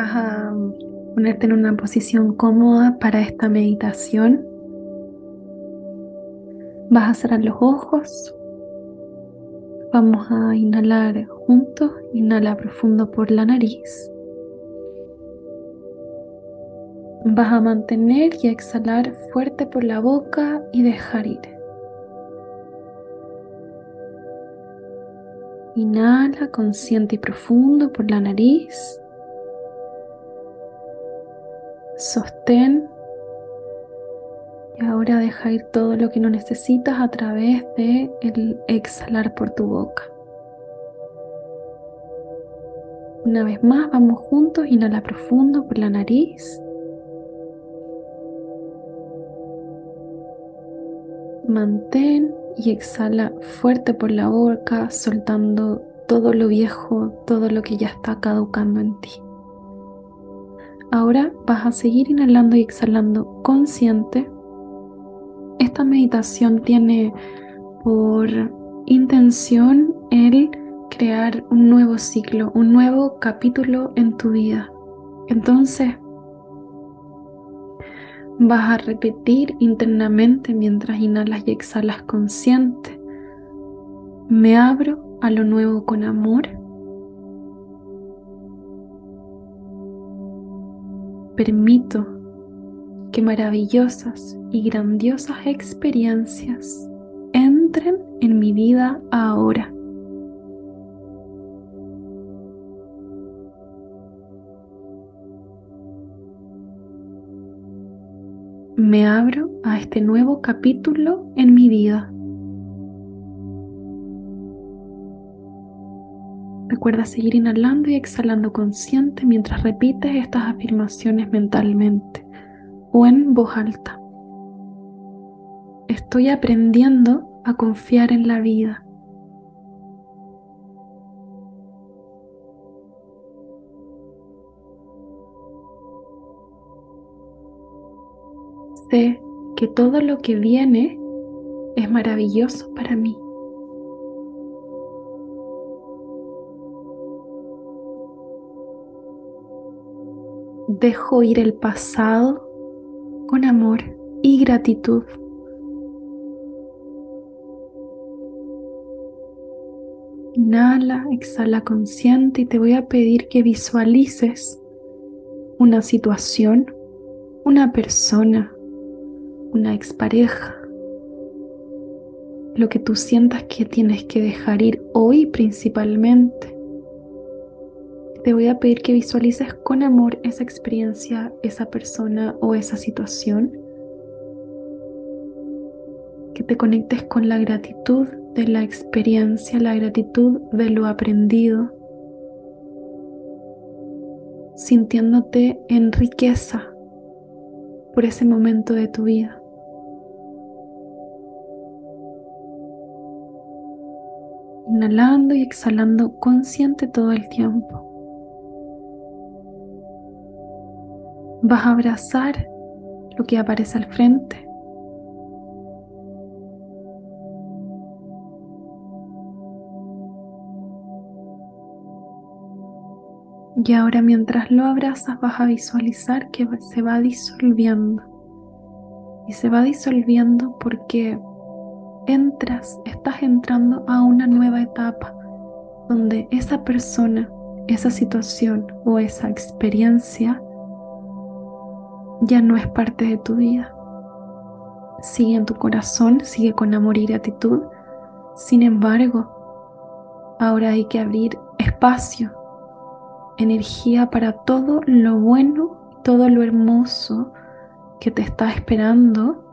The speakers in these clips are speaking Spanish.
vas a ponerte en una posición cómoda para esta meditación. Vas a cerrar los ojos. Vamos a inhalar juntos. Inhala profundo por la nariz. Vas a mantener y exhalar fuerte por la boca y dejar ir. Inhala consciente y profundo por la nariz. Sostén. Y ahora deja ir todo lo que no necesitas a través de el exhalar por tu boca. Una vez más, vamos juntos. Inhala profundo por la nariz. Mantén y exhala fuerte por la boca, soltando todo lo viejo, todo lo que ya está caducando en ti. Ahora vas a seguir inhalando y exhalando consciente. Esta meditación tiene por intención el crear un nuevo ciclo, un nuevo capítulo en tu vida. Entonces, Vas a repetir internamente mientras inhalas y exhalas consciente. Me abro a lo nuevo con amor. Permito que maravillosas y grandiosas experiencias entren en mi vida ahora. me abro a este nuevo capítulo en mi vida. Recuerda seguir inhalando y exhalando consciente mientras repites estas afirmaciones mentalmente o en voz alta. Estoy aprendiendo a confiar en la vida. Sé que todo lo que viene es maravilloso para mí. Dejo ir el pasado con amor y gratitud. Inhala, exhala consciente y te voy a pedir que visualices una situación, una persona, una expareja, lo que tú sientas que tienes que dejar ir hoy principalmente. Te voy a pedir que visualices con amor esa experiencia, esa persona o esa situación. Que te conectes con la gratitud de la experiencia, la gratitud de lo aprendido, sintiéndote en riqueza por ese momento de tu vida. inhalando y exhalando consciente todo el tiempo. Vas a abrazar lo que aparece al frente. Y ahora mientras lo abrazas vas a visualizar que se va disolviendo. Y se va disolviendo porque entras, estás entrando a una nueva etapa donde esa persona, esa situación o esa experiencia ya no es parte de tu vida. Sigue en tu corazón, sigue con amor y gratitud. Sin embargo, ahora hay que abrir espacio, energía para todo lo bueno, todo lo hermoso que te está esperando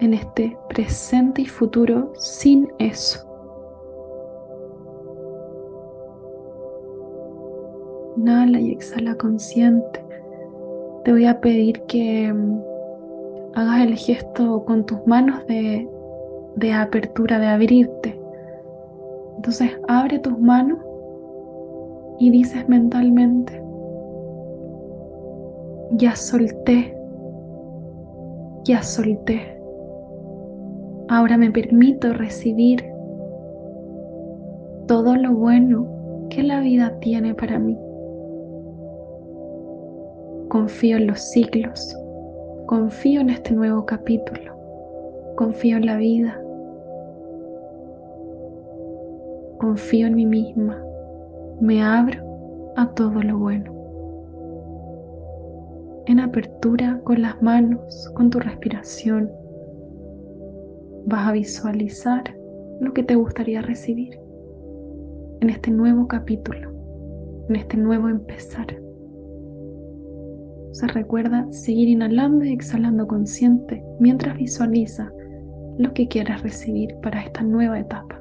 en este presente y futuro sin eso. Inhala y exhala consciente. Te voy a pedir que mm, hagas el gesto con tus manos de, de apertura, de abrirte. Entonces abre tus manos y dices mentalmente, ya solté, ya solté. Ahora me permito recibir todo lo bueno que la vida tiene para mí. Confío en los ciclos, confío en este nuevo capítulo, confío en la vida, confío en mí misma, me abro a todo lo bueno. En apertura con las manos, con tu respiración, vas a visualizar lo que te gustaría recibir en este nuevo capítulo, en este nuevo empezar. Se recuerda seguir inhalando y exhalando consciente mientras visualiza lo que quieras recibir para esta nueva etapa.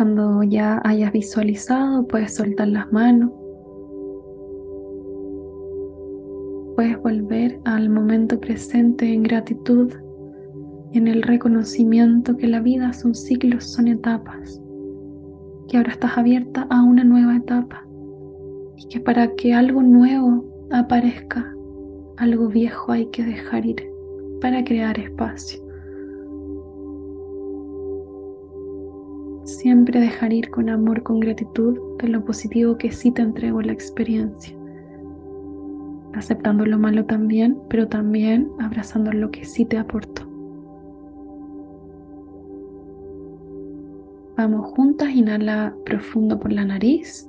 Cuando ya hayas visualizado, puedes soltar las manos. Puedes volver al momento presente en gratitud en el reconocimiento que la vida son ciclos, son etapas. Que ahora estás abierta a una nueva etapa y que para que algo nuevo aparezca, algo viejo hay que dejar ir para crear espacio. Siempre dejar ir con amor, con gratitud de lo positivo que sí te entrego la experiencia. Aceptando lo malo también, pero también abrazando lo que sí te aportó. Vamos juntas, inhala profundo por la nariz.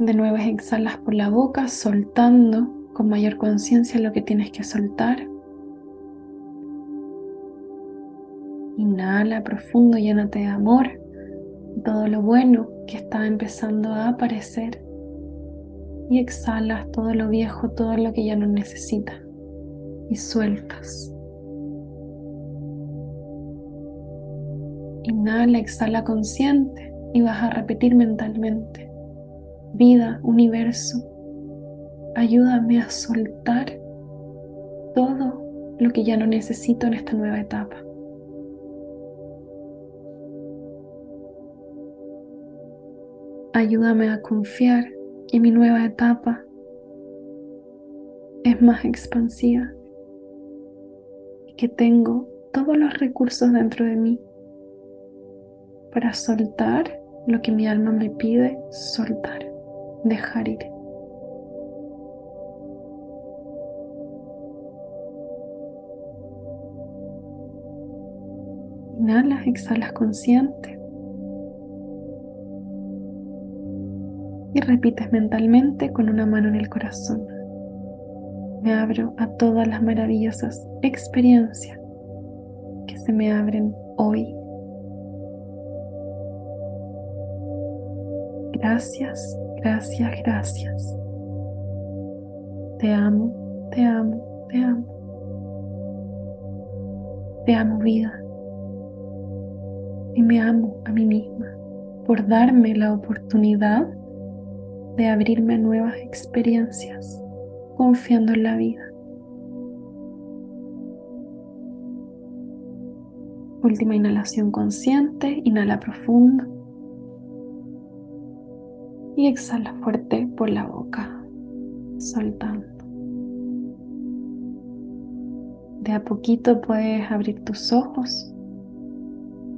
De nuevo exhalas por la boca, soltando con mayor conciencia lo que tienes que soltar. Inhala profundo, llénate de amor, todo lo bueno que está empezando a aparecer. Y exhalas todo lo viejo, todo lo que ya no necesitas. Y sueltas. Inhala, exhala consciente y vas a repetir mentalmente. Vida, universo, ayúdame a soltar todo lo que ya no necesito en esta nueva etapa. Ayúdame a confiar que mi nueva etapa es más expansiva y que tengo todos los recursos dentro de mí para soltar lo que mi alma me pide soltar, dejar ir. Inhalas, exhalas consciente. Repites mentalmente con una mano en el corazón. Me abro a todas las maravillosas experiencias que se me abren hoy. Gracias, gracias, gracias. Te amo, te amo, te amo. Te amo vida. Y me amo a mí misma por darme la oportunidad de abrirme a nuevas experiencias, confiando en la vida. Última inhalación consciente, inhala profundo y exhala fuerte por la boca, soltando. De a poquito puedes abrir tus ojos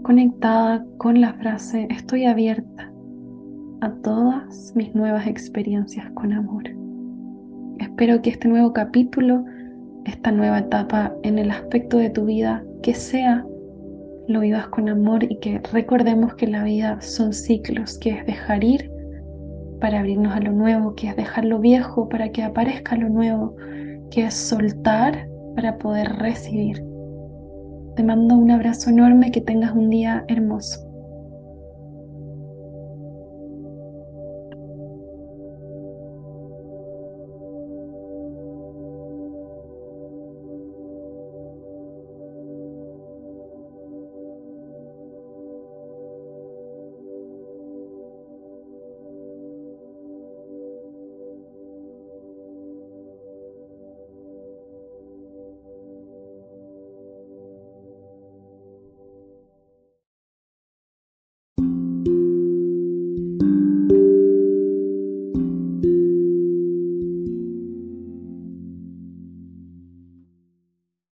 conectada con la frase estoy abierta a todas mis nuevas experiencias con amor. Espero que este nuevo capítulo, esta nueva etapa en el aspecto de tu vida, que sea, lo vivas con amor y que recordemos que la vida son ciclos, que es dejar ir para abrirnos a lo nuevo, que es dejar lo viejo para que aparezca lo nuevo, que es soltar para poder recibir. Te mando un abrazo enorme, que tengas un día hermoso.